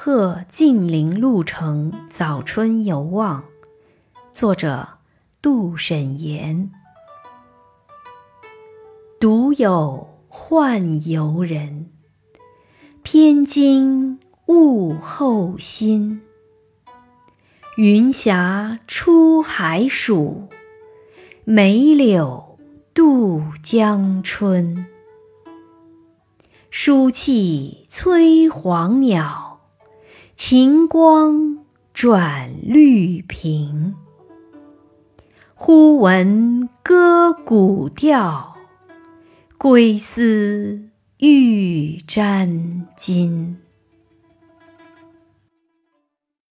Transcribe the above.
贺晋陵鹿城早春游望，作者杜审言。独有宦游人，偏惊物候心。云霞出海曙，梅柳渡江春。书气催黄鸟。晴光转绿屏，忽闻歌古调，归思欲沾巾。